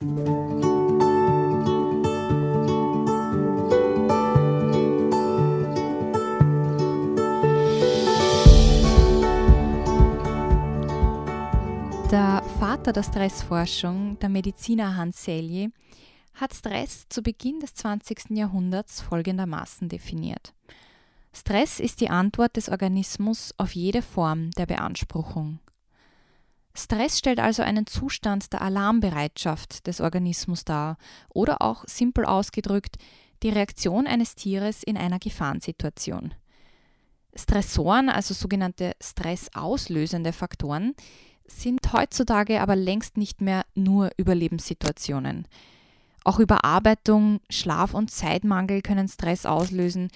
Der Vater der Stressforschung, der Mediziner Hans Selye, hat Stress zu Beginn des 20. Jahrhunderts folgendermaßen definiert. Stress ist die Antwort des Organismus auf jede Form der Beanspruchung. Stress stellt also einen Zustand der Alarmbereitschaft des Organismus dar oder auch simpel ausgedrückt die Reaktion eines Tieres in einer Gefahrensituation. Stressoren, also sogenannte stressauslösende Faktoren, sind heutzutage aber längst nicht mehr nur Überlebenssituationen. Auch Überarbeitung, Schlaf und Zeitmangel können Stress auslösen,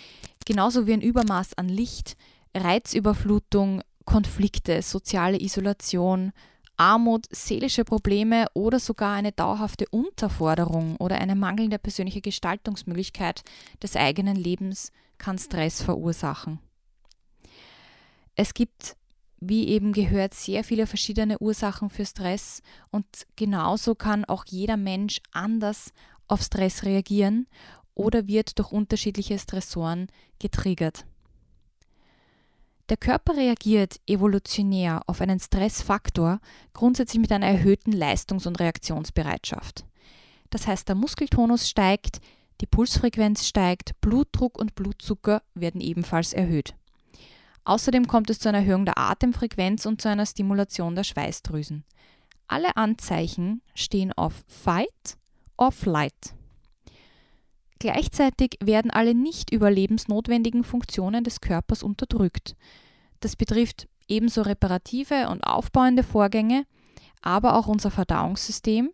genauso wie ein Übermaß an Licht, Reizüberflutung, Konflikte, soziale Isolation, Armut, seelische Probleme oder sogar eine dauerhafte Unterforderung oder eine mangelnde persönliche Gestaltungsmöglichkeit des eigenen Lebens kann Stress verursachen. Es gibt wie eben gehört, sehr viele verschiedene Ursachen für Stress und genauso kann auch jeder Mensch anders auf Stress reagieren oder wird durch unterschiedliche Stressoren getriggert. Der Körper reagiert evolutionär auf einen Stressfaktor grundsätzlich mit einer erhöhten Leistungs- und Reaktionsbereitschaft. Das heißt, der Muskeltonus steigt, die Pulsfrequenz steigt, Blutdruck und Blutzucker werden ebenfalls erhöht. Außerdem kommt es zu einer Erhöhung der Atemfrequenz und zu einer Stimulation der Schweißdrüsen. Alle Anzeichen stehen auf Fight or Flight. Gleichzeitig werden alle nicht überlebensnotwendigen Funktionen des Körpers unterdrückt. Das betrifft ebenso reparative und aufbauende Vorgänge, aber auch unser Verdauungssystem,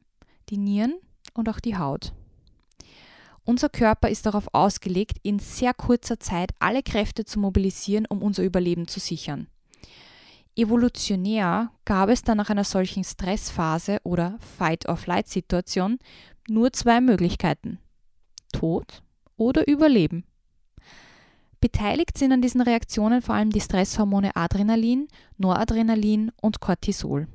die Nieren und auch die Haut. Unser Körper ist darauf ausgelegt, in sehr kurzer Zeit alle Kräfte zu mobilisieren, um unser Überleben zu sichern. Evolutionär gab es dann nach einer solchen Stressphase oder Fight-or-Flight-Situation nur zwei Möglichkeiten. Tod oder Überleben. Beteiligt sind an diesen Reaktionen vor allem die Stresshormone Adrenalin, Noradrenalin und Cortisol.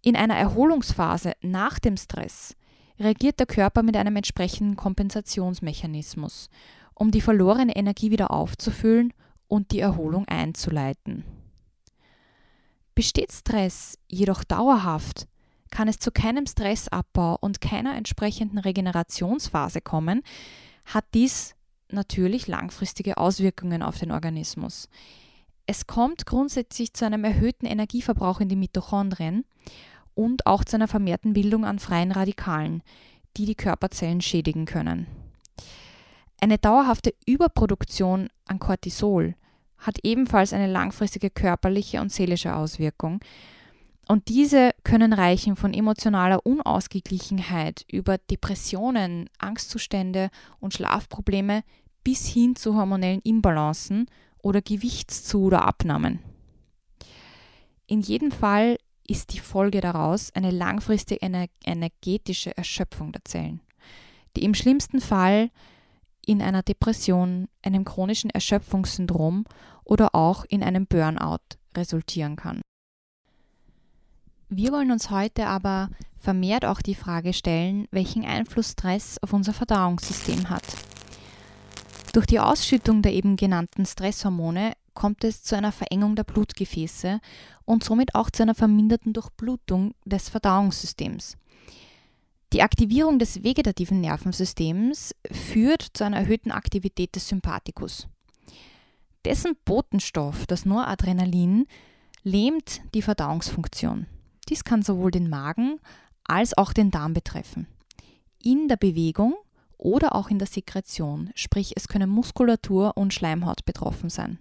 In einer Erholungsphase nach dem Stress reagiert der Körper mit einem entsprechenden Kompensationsmechanismus, um die verlorene Energie wieder aufzufüllen und die Erholung einzuleiten. Besteht Stress jedoch dauerhaft, kann es zu keinem Stressabbau und keiner entsprechenden Regenerationsphase kommen, hat dies natürlich langfristige Auswirkungen auf den Organismus. Es kommt grundsätzlich zu einem erhöhten Energieverbrauch in die Mitochondrien und auch zu einer vermehrten Bildung an freien Radikalen, die die Körperzellen schädigen können. Eine dauerhafte Überproduktion an Cortisol hat ebenfalls eine langfristige körperliche und seelische Auswirkung. Und diese können reichen von emotionaler Unausgeglichenheit über Depressionen, Angstzustände und Schlafprobleme bis hin zu hormonellen Imbalancen oder Gewichtszu- oder Abnahmen. In jedem Fall ist die Folge daraus eine langfristige energetische Erschöpfung der Zellen, die im schlimmsten Fall in einer Depression, einem chronischen Erschöpfungssyndrom oder auch in einem Burnout resultieren kann. Wir wollen uns heute aber vermehrt auch die Frage stellen, welchen Einfluss Stress auf unser Verdauungssystem hat. Durch die Ausschüttung der eben genannten Stresshormone kommt es zu einer Verengung der Blutgefäße und somit auch zu einer verminderten Durchblutung des Verdauungssystems. Die Aktivierung des vegetativen Nervensystems führt zu einer erhöhten Aktivität des Sympathikus. Dessen Botenstoff, das Noradrenalin, lähmt die Verdauungsfunktion. Dies kann sowohl den Magen als auch den Darm betreffen. In der Bewegung oder auch in der Sekretion, sprich es können Muskulatur und Schleimhaut betroffen sein.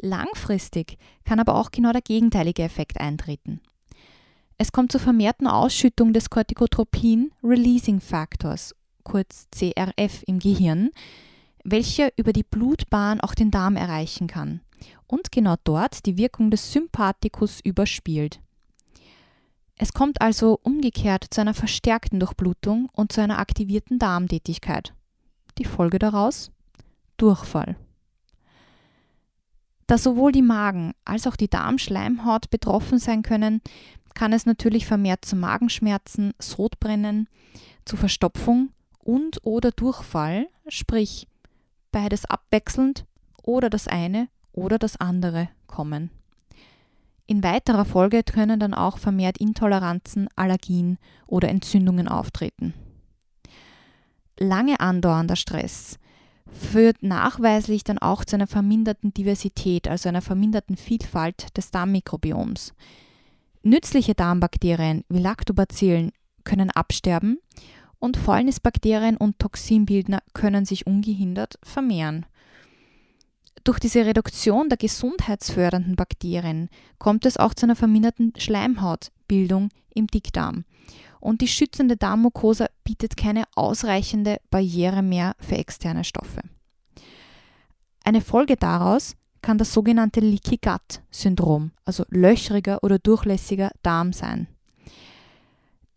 Langfristig kann aber auch genau der gegenteilige Effekt eintreten. Es kommt zur vermehrten Ausschüttung des Corticotropin Releasing Factors, kurz CRF, im Gehirn, welcher über die Blutbahn auch den Darm erreichen kann und genau dort die Wirkung des Sympathikus überspielt. Es kommt also umgekehrt zu einer verstärkten Durchblutung und zu einer aktivierten Darmtätigkeit. Die Folge daraus? Durchfall. Da sowohl die Magen- als auch die Darmschleimhaut betroffen sein können, kann es natürlich vermehrt zu Magenschmerzen, Sodbrennen, zu Verstopfung und oder Durchfall, sprich beides abwechselnd oder das eine oder das andere kommen. In weiterer Folge können dann auch vermehrt Intoleranzen, Allergien oder Entzündungen auftreten. Lange andauernder Stress führt nachweislich dann auch zu einer verminderten Diversität, also einer verminderten Vielfalt des Darmmikrobioms. Nützliche Darmbakterien wie Lactobacillen können absterben und Fäulnisbakterien und Toxinbildner können sich ungehindert vermehren. Durch diese Reduktion der gesundheitsfördernden Bakterien kommt es auch zu einer verminderten Schleimhautbildung im Dickdarm. Und die schützende Darmmucosa bietet keine ausreichende Barriere mehr für externe Stoffe. Eine Folge daraus kann das sogenannte Leaky Gut Syndrom, also löchriger oder durchlässiger Darm sein.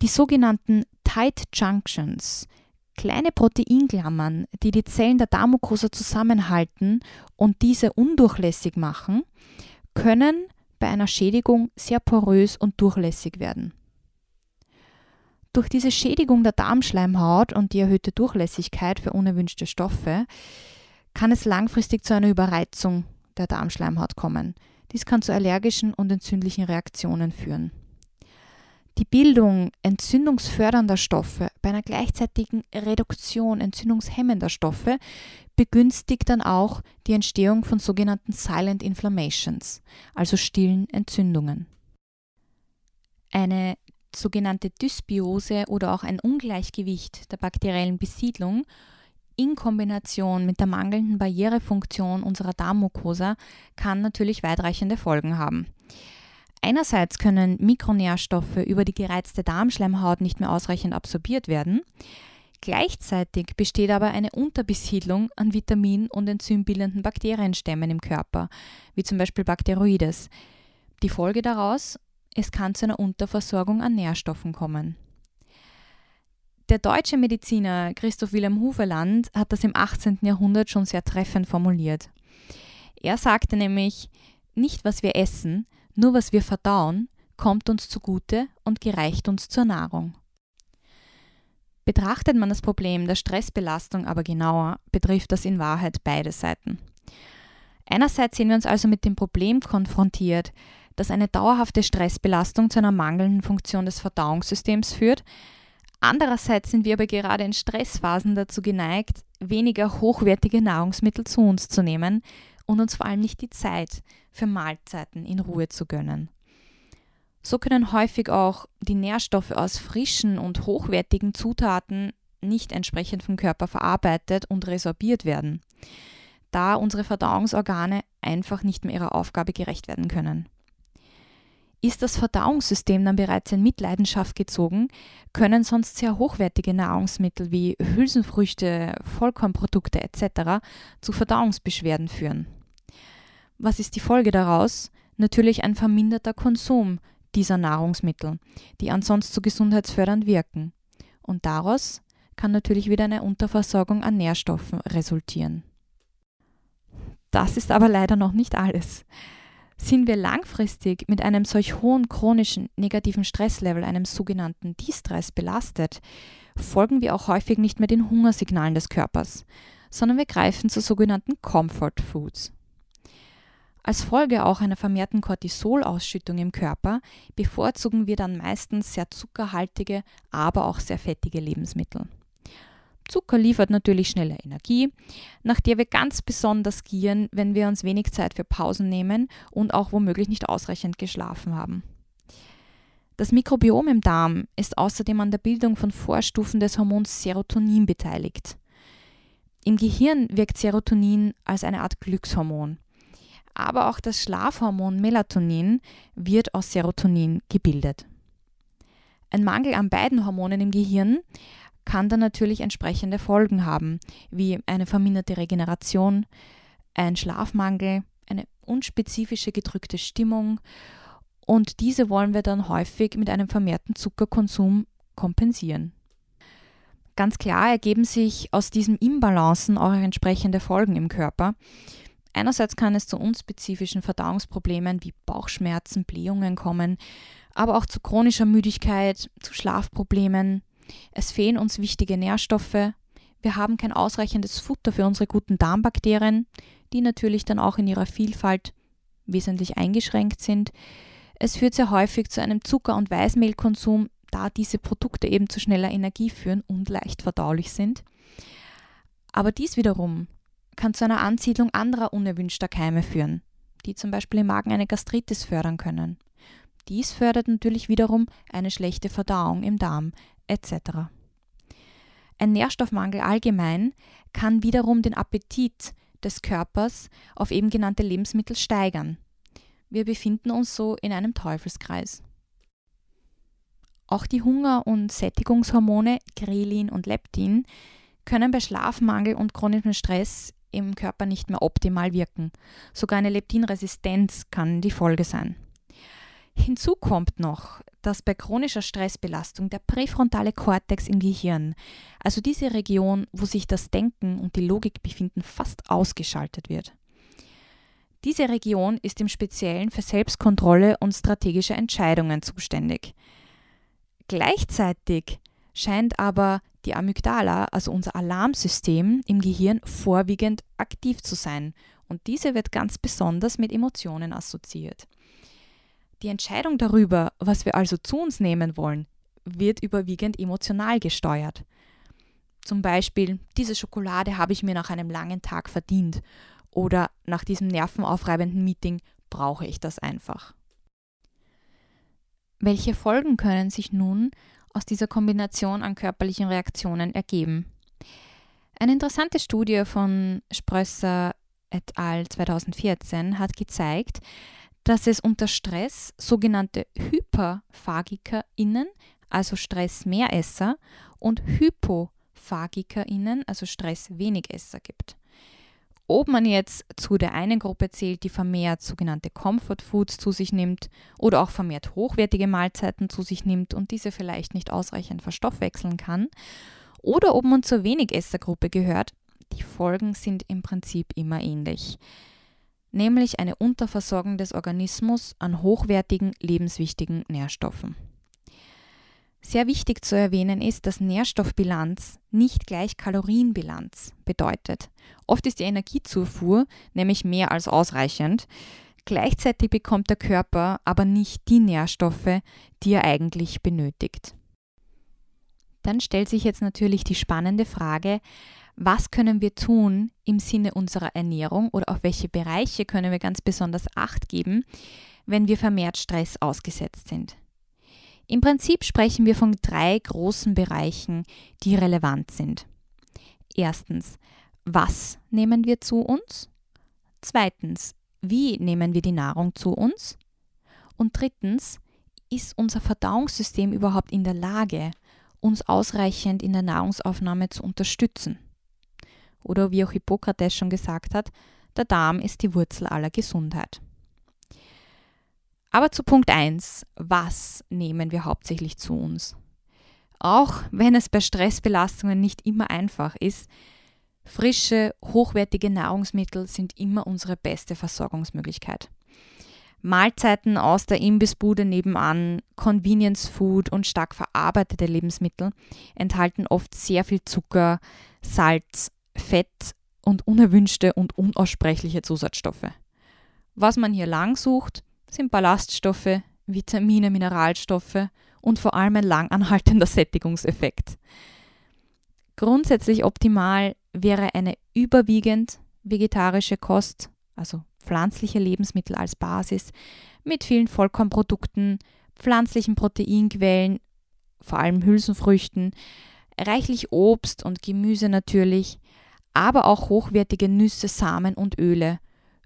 Die sogenannten Tight Junctions, kleine Proteinklammern, die die Zellen der Darmmucosa zusammenhalten und diese undurchlässig machen, können bei einer Schädigung sehr porös und durchlässig werden. Durch diese Schädigung der Darmschleimhaut und die erhöhte Durchlässigkeit für unerwünschte Stoffe kann es langfristig zu einer Überreizung der Darmschleimhaut kommen. Dies kann zu allergischen und entzündlichen Reaktionen führen. Die Bildung entzündungsfördernder Stoffe bei einer gleichzeitigen Reduktion entzündungshemmender Stoffe begünstigt dann auch die Entstehung von sogenannten Silent Inflammations, also stillen Entzündungen. Eine sogenannte Dysbiose oder auch ein Ungleichgewicht der bakteriellen Besiedlung in Kombination mit der mangelnden Barrierefunktion unserer Darmmucosa kann natürlich weitreichende Folgen haben. Einerseits können Mikronährstoffe über die gereizte Darmschleimhaut nicht mehr ausreichend absorbiert werden. Gleichzeitig besteht aber eine Unterbesiedlung an Vitamin- und enzymbildenden Bakterienstämmen im Körper, wie zum Beispiel Bakteroides. Die Folge daraus, es kann zu einer Unterversorgung an Nährstoffen kommen. Der deutsche Mediziner Christoph Wilhelm Hufeland hat das im 18. Jahrhundert schon sehr treffend formuliert. Er sagte nämlich, nicht was wir essen, nur was wir verdauen, kommt uns zugute und gereicht uns zur Nahrung. Betrachtet man das Problem der Stressbelastung aber genauer, betrifft das in Wahrheit beide Seiten. Einerseits sehen wir uns also mit dem Problem konfrontiert, dass eine dauerhafte Stressbelastung zu einer mangelnden Funktion des Verdauungssystems führt, Andererseits sind wir aber gerade in Stressphasen dazu geneigt, weniger hochwertige Nahrungsmittel zu uns zu nehmen und uns vor allem nicht die Zeit für Mahlzeiten in Ruhe zu gönnen. So können häufig auch die Nährstoffe aus frischen und hochwertigen Zutaten nicht entsprechend vom Körper verarbeitet und resorbiert werden, da unsere Verdauungsorgane einfach nicht mehr ihrer Aufgabe gerecht werden können. Ist das Verdauungssystem dann bereits in Mitleidenschaft gezogen, können sonst sehr hochwertige Nahrungsmittel wie Hülsenfrüchte, Vollkornprodukte etc. zu Verdauungsbeschwerden führen. Was ist die Folge daraus? Natürlich ein verminderter Konsum dieser Nahrungsmittel, die ansonsten so gesundheitsfördernd wirken. Und daraus kann natürlich wieder eine Unterversorgung an Nährstoffen resultieren. Das ist aber leider noch nicht alles. Sind wir langfristig mit einem solch hohen chronischen negativen Stresslevel, einem sogenannten Distress, belastet, folgen wir auch häufig nicht mehr den Hungersignalen des Körpers, sondern wir greifen zu sogenannten Comfort Foods. Als Folge auch einer vermehrten Cortisolausschüttung im Körper bevorzugen wir dann meistens sehr zuckerhaltige, aber auch sehr fettige Lebensmittel. Zucker liefert natürlich schnelle Energie, nach der wir ganz besonders gieren, wenn wir uns wenig Zeit für Pausen nehmen und auch womöglich nicht ausreichend geschlafen haben. Das Mikrobiom im Darm ist außerdem an der Bildung von Vorstufen des Hormons Serotonin beteiligt. Im Gehirn wirkt Serotonin als eine Art Glückshormon. Aber auch das Schlafhormon Melatonin wird aus Serotonin gebildet. Ein Mangel an beiden Hormonen im Gehirn kann dann natürlich entsprechende Folgen haben, wie eine verminderte Regeneration, ein Schlafmangel, eine unspezifische gedrückte Stimmung und diese wollen wir dann häufig mit einem vermehrten Zuckerkonsum kompensieren. Ganz klar ergeben sich aus diesem Imbalancen auch entsprechende Folgen im Körper. Einerseits kann es zu unspezifischen Verdauungsproblemen wie Bauchschmerzen, Blähungen kommen, aber auch zu chronischer Müdigkeit, zu Schlafproblemen. Es fehlen uns wichtige Nährstoffe. Wir haben kein ausreichendes Futter für unsere guten Darmbakterien, die natürlich dann auch in ihrer Vielfalt wesentlich eingeschränkt sind. Es führt sehr häufig zu einem Zucker- und Weißmehlkonsum, da diese Produkte eben zu schneller Energie führen und leicht verdaulich sind. Aber dies wiederum kann zu einer Ansiedlung anderer unerwünschter Keime führen, die zum Beispiel im Magen eine Gastritis fördern können. Dies fördert natürlich wiederum eine schlechte Verdauung im Darm etc. Ein Nährstoffmangel allgemein kann wiederum den Appetit des Körpers auf eben genannte Lebensmittel steigern. Wir befinden uns so in einem Teufelskreis. Auch die Hunger- und Sättigungshormone Grelin und Leptin können bei Schlafmangel und chronischem Stress im Körper nicht mehr optimal wirken. Sogar eine Leptinresistenz kann die Folge sein. Hinzu kommt noch, dass bei chronischer Stressbelastung der präfrontale Kortex im Gehirn, also diese Region, wo sich das Denken und die Logik befinden, fast ausgeschaltet wird. Diese Region ist im Speziellen für Selbstkontrolle und strategische Entscheidungen zuständig. Gleichzeitig scheint aber die Amygdala, also unser Alarmsystem im Gehirn, vorwiegend aktiv zu sein und diese wird ganz besonders mit Emotionen assoziiert. Die Entscheidung darüber, was wir also zu uns nehmen wollen, wird überwiegend emotional gesteuert. Zum Beispiel, diese Schokolade habe ich mir nach einem langen Tag verdient oder nach diesem nervenaufreibenden Meeting brauche ich das einfach. Welche Folgen können sich nun aus dieser Kombination an körperlichen Reaktionen ergeben? Eine interessante Studie von Sprösser et al. 2014 hat gezeigt, dass es unter Stress sogenannte HyperphagikerInnen, also Stressmehresser, und HypophagikerInnen, also Stresswenigesser gibt. Ob man jetzt zu der einen Gruppe zählt, die vermehrt sogenannte Comfort Foods zu sich nimmt oder auch vermehrt hochwertige Mahlzeiten zu sich nimmt und diese vielleicht nicht ausreichend verstoffwechseln kann, oder ob man zur Wenigessergruppe gehört, die Folgen sind im Prinzip immer ähnlich nämlich eine Unterversorgung des Organismus an hochwertigen, lebenswichtigen Nährstoffen. Sehr wichtig zu erwähnen ist, dass Nährstoffbilanz nicht gleich Kalorienbilanz bedeutet. Oft ist die Energiezufuhr nämlich mehr als ausreichend. Gleichzeitig bekommt der Körper aber nicht die Nährstoffe, die er eigentlich benötigt. Dann stellt sich jetzt natürlich die spannende Frage, was können wir tun im Sinne unserer Ernährung oder auf welche Bereiche können wir ganz besonders Acht geben, wenn wir vermehrt Stress ausgesetzt sind. Im Prinzip sprechen wir von drei großen Bereichen, die relevant sind. Erstens, was nehmen wir zu uns? Zweitens, wie nehmen wir die Nahrung zu uns? Und drittens, ist unser Verdauungssystem überhaupt in der Lage, uns ausreichend in der Nahrungsaufnahme zu unterstützen? Oder wie auch Hippokrates schon gesagt hat, der Darm ist die Wurzel aller Gesundheit. Aber zu Punkt 1, was nehmen wir hauptsächlich zu uns? Auch wenn es bei Stressbelastungen nicht immer einfach ist, frische, hochwertige Nahrungsmittel sind immer unsere beste Versorgungsmöglichkeit. Mahlzeiten aus der Imbissbude nebenan, Convenience Food und stark verarbeitete Lebensmittel enthalten oft sehr viel Zucker, Salz, Fett und unerwünschte und unaussprechliche Zusatzstoffe. Was man hier lang sucht, sind Ballaststoffe, Vitamine, Mineralstoffe und vor allem ein lang anhaltender Sättigungseffekt. Grundsätzlich optimal wäre eine überwiegend vegetarische Kost, also pflanzliche Lebensmittel als Basis, mit vielen Vollkornprodukten, pflanzlichen Proteinquellen, vor allem Hülsenfrüchten, reichlich Obst und Gemüse natürlich, aber auch hochwertige Nüsse, Samen und Öle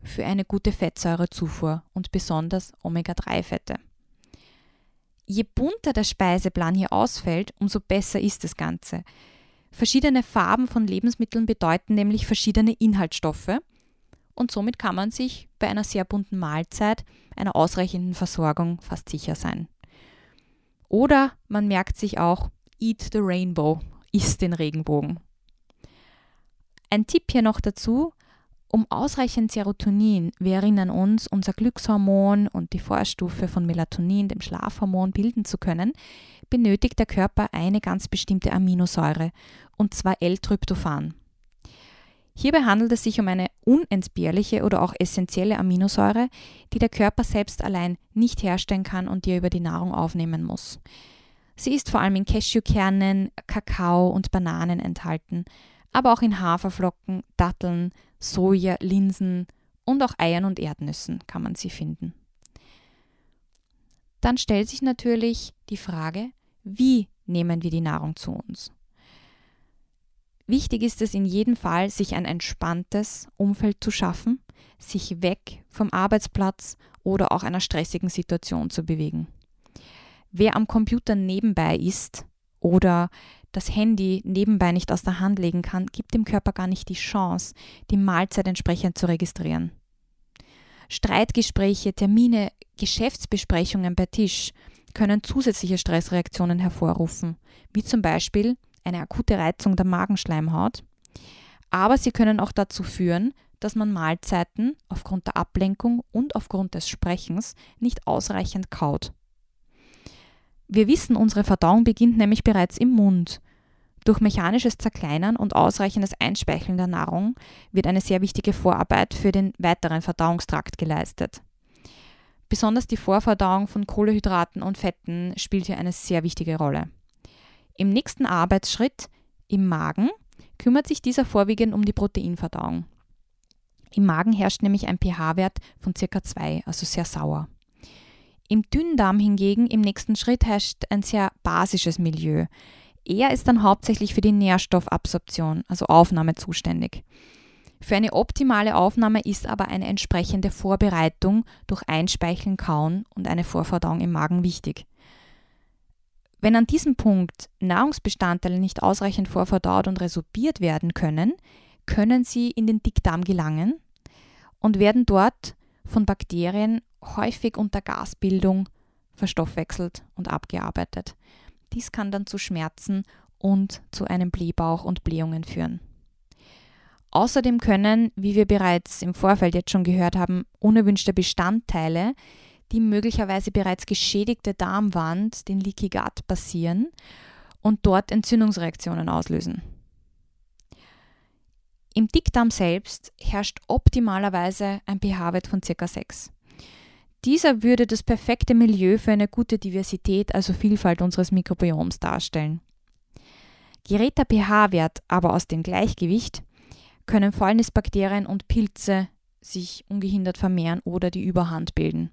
für eine gute Fettsäurezufuhr und besonders Omega-3-Fette. Je bunter der Speiseplan hier ausfällt, umso besser ist das Ganze. Verschiedene Farben von Lebensmitteln bedeuten nämlich verschiedene Inhaltsstoffe und somit kann man sich bei einer sehr bunten Mahlzeit einer ausreichenden Versorgung fast sicher sein. Oder man merkt sich auch, Eat the Rainbow, isst den Regenbogen. Ein Tipp hier noch dazu, Um ausreichend Serotonin, wir erinnern uns, unser Glückshormon und die Vorstufe von Melatonin, dem Schlafhormon, bilden zu können, benötigt der Körper eine ganz bestimmte Aminosäure, und zwar L-Tryptophan. Hierbei handelt es sich um eine unentbehrliche oder auch essentielle Aminosäure, die der Körper selbst allein nicht herstellen kann und die er über die Nahrung aufnehmen muss. Sie ist vor allem in Cashewkernen, Kakao und Bananen enthalten, aber auch in Haferflocken, Datteln, Soja, Linsen und auch Eiern und Erdnüssen kann man sie finden. Dann stellt sich natürlich die Frage, wie nehmen wir die Nahrung zu uns? Wichtig ist es in jedem Fall, sich ein entspanntes Umfeld zu schaffen, sich weg vom Arbeitsplatz oder auch einer stressigen Situation zu bewegen. Wer am Computer nebenbei ist oder das Handy nebenbei nicht aus der Hand legen kann, gibt dem Körper gar nicht die Chance, die Mahlzeit entsprechend zu registrieren. Streitgespräche, Termine, Geschäftsbesprechungen bei Tisch können zusätzliche Stressreaktionen hervorrufen, wie zum Beispiel eine akute Reizung der Magenschleimhaut. Aber sie können auch dazu führen, dass man Mahlzeiten aufgrund der Ablenkung und aufgrund des Sprechens nicht ausreichend kaut. Wir wissen, unsere Verdauung beginnt nämlich bereits im Mund. Durch mechanisches Zerkleinern und ausreichendes Einspeicheln der Nahrung wird eine sehr wichtige Vorarbeit für den weiteren Verdauungstrakt geleistet. Besonders die Vorverdauung von Kohlehydraten und Fetten spielt hier eine sehr wichtige Rolle. Im nächsten Arbeitsschritt, im Magen, kümmert sich dieser vorwiegend um die Proteinverdauung. Im Magen herrscht nämlich ein pH-Wert von ca. 2, also sehr sauer. Im Dünndarm hingegen im nächsten Schritt herrscht ein sehr basisches Milieu. Er ist dann hauptsächlich für die Nährstoffabsorption, also Aufnahme zuständig. Für eine optimale Aufnahme ist aber eine entsprechende Vorbereitung durch Einspeicheln, Kauen und eine Vorverdauung im Magen wichtig. Wenn an diesem Punkt Nahrungsbestandteile nicht ausreichend vorverdaut und resorbiert werden können, können sie in den Dickdarm gelangen und werden dort von Bakterien häufig unter Gasbildung verstoffwechselt und abgearbeitet. Dies kann dann zu Schmerzen und zu einem Blähbauch und Blähungen führen. Außerdem können, wie wir bereits im Vorfeld jetzt schon gehört haben, unerwünschte Bestandteile, die möglicherweise bereits geschädigte Darmwand, den Leaky Gut, passieren und dort Entzündungsreaktionen auslösen. Im Dickdarm selbst herrscht optimalerweise ein pH-Wert von ca. 6. Dieser würde das perfekte Milieu für eine gute Diversität, also Vielfalt unseres Mikrobioms darstellen. Gerät der pH-Wert aber aus dem Gleichgewicht, können Fäulnisbakterien und Pilze sich ungehindert vermehren oder die Überhand bilden.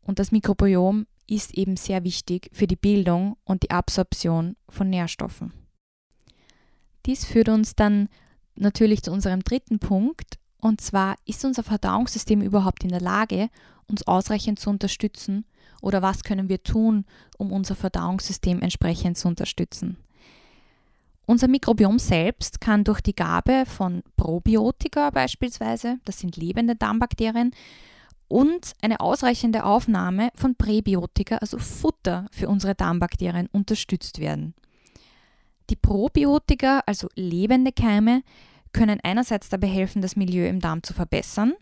Und das Mikrobiom ist eben sehr wichtig für die Bildung und die Absorption von Nährstoffen. Dies führt uns dann natürlich zu unserem dritten Punkt, und zwar ist unser Verdauungssystem überhaupt in der Lage, uns ausreichend zu unterstützen oder was können wir tun, um unser Verdauungssystem entsprechend zu unterstützen. Unser Mikrobiom selbst kann durch die Gabe von Probiotika beispielsweise, das sind lebende Darmbakterien, und eine ausreichende Aufnahme von Präbiotika, also Futter für unsere Darmbakterien, unterstützt werden. Die Probiotika, also lebende Keime, können einerseits dabei helfen, das Milieu im Darm zu verbessern,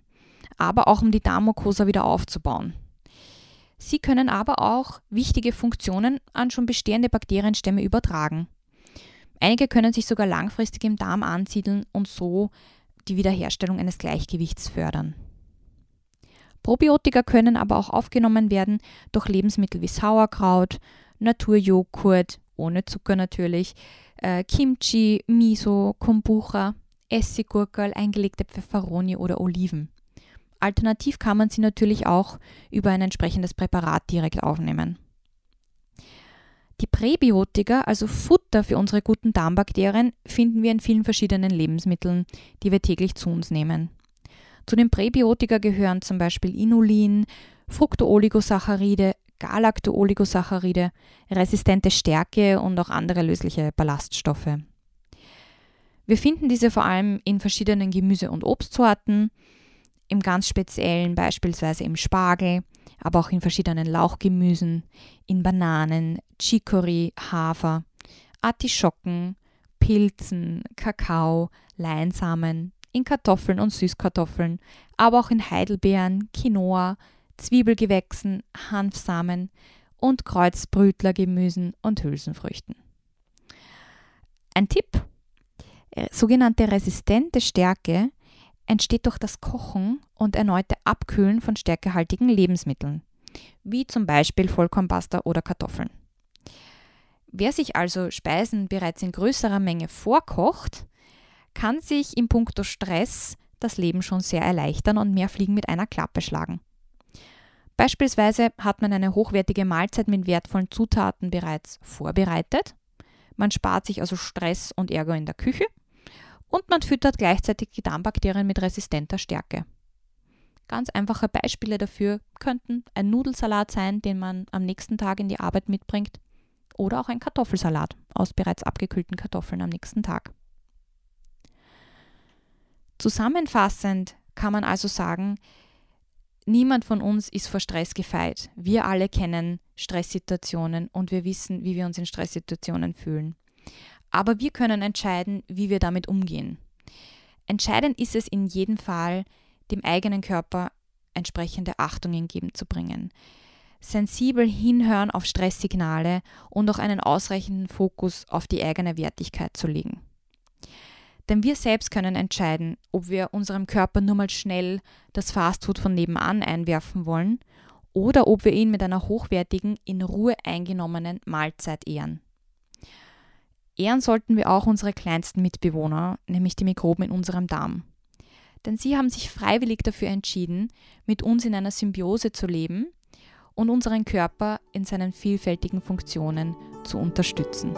aber auch um die Darmmucosa wieder aufzubauen. Sie können aber auch wichtige Funktionen an schon bestehende Bakterienstämme übertragen. Einige können sich sogar langfristig im Darm ansiedeln und so die Wiederherstellung eines Gleichgewichts fördern. Probiotika können aber auch aufgenommen werden durch Lebensmittel wie Sauerkraut, Naturjoghurt, ohne Zucker natürlich, äh, Kimchi, Miso, Kombucha, Essiggurkel, eingelegte Pfefferoni oder Oliven. Alternativ kann man sie natürlich auch über ein entsprechendes Präparat direkt aufnehmen. Die Präbiotika, also Futter für unsere guten Darmbakterien, finden wir in vielen verschiedenen Lebensmitteln, die wir täglich zu uns nehmen. Zu den Präbiotika gehören zum Beispiel Inulin, Fructooligosacharide, Galactooligosacharide, resistente Stärke und auch andere lösliche Ballaststoffe. Wir finden diese vor allem in verschiedenen Gemüse- und Obstsorten, im ganz speziellen beispielsweise im Spargel, aber auch in verschiedenen Lauchgemüsen, in Bananen, Chicory, Hafer, Artischocken, Pilzen, Kakao, Leinsamen, in Kartoffeln und Süßkartoffeln, aber auch in Heidelbeeren, Quinoa, Zwiebelgewächsen, Hanfsamen und Kreuzbrütlergemüsen und Hülsenfrüchten. Ein Tipp: äh, sogenannte resistente Stärke entsteht durch das Kochen und erneute Abkühlen von stärkehaltigen Lebensmitteln, wie zum Beispiel Vollkornpasta oder Kartoffeln. Wer sich also Speisen bereits in größerer Menge vorkocht, kann sich im Punkto Stress das Leben schon sehr erleichtern und mehr Fliegen mit einer Klappe schlagen. Beispielsweise hat man eine hochwertige Mahlzeit mit wertvollen Zutaten bereits vorbereitet. Man spart sich also Stress und Ärger in der Küche und man füttert gleichzeitig die Darmbakterien mit resistenter Stärke. Ganz einfache Beispiele dafür könnten ein Nudelsalat sein, den man am nächsten Tag in die Arbeit mitbringt, oder auch ein Kartoffelsalat aus bereits abgekühlten Kartoffeln am nächsten Tag. Zusammenfassend kann man also sagen, niemand von uns ist vor Stress gefeit. Wir alle kennen Stresssituationen und wir wissen, wie wir uns in Stresssituationen fühlen. Aber wir können entscheiden, wie wir damit umgehen. Entscheidend ist es in jedem Fall, dem eigenen Körper entsprechende Achtung entgegenzubringen. Sensibel hinhören auf Stresssignale und auch einen ausreichenden Fokus auf die eigene Wertigkeit zu legen. Denn wir selbst können entscheiden, ob wir unserem Körper nur mal schnell das Fastfood von nebenan einwerfen wollen oder ob wir ihn mit einer hochwertigen, in Ruhe eingenommenen Mahlzeit ehren. Ehren sollten wir auch unsere kleinsten Mitbewohner, nämlich die Mikroben in unserem Darm. Denn sie haben sich freiwillig dafür entschieden, mit uns in einer Symbiose zu leben und unseren Körper in seinen vielfältigen Funktionen zu unterstützen.